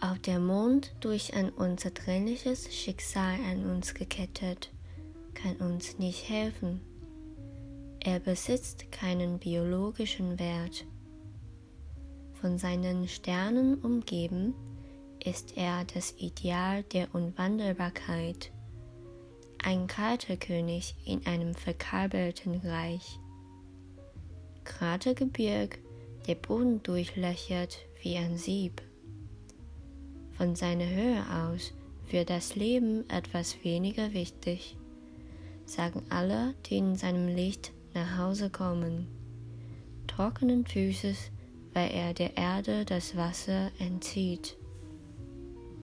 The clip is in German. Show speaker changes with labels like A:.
A: Auch der Mond, durch ein unzertrennliches Schicksal an uns gekettet, kann uns nicht helfen. Er besitzt keinen biologischen Wert. Von seinen Sternen umgeben, ist er das Ideal der Unwandelbarkeit, ein kalter König in einem verkabelten Reich. Kratergebirg, der Boden durchlöchert wie ein Sieb. Von seiner Höhe aus wird das Leben etwas weniger wichtig, sagen alle, die in seinem Licht nach Hause kommen, trockenen Füßes, weil er der Erde das Wasser entzieht.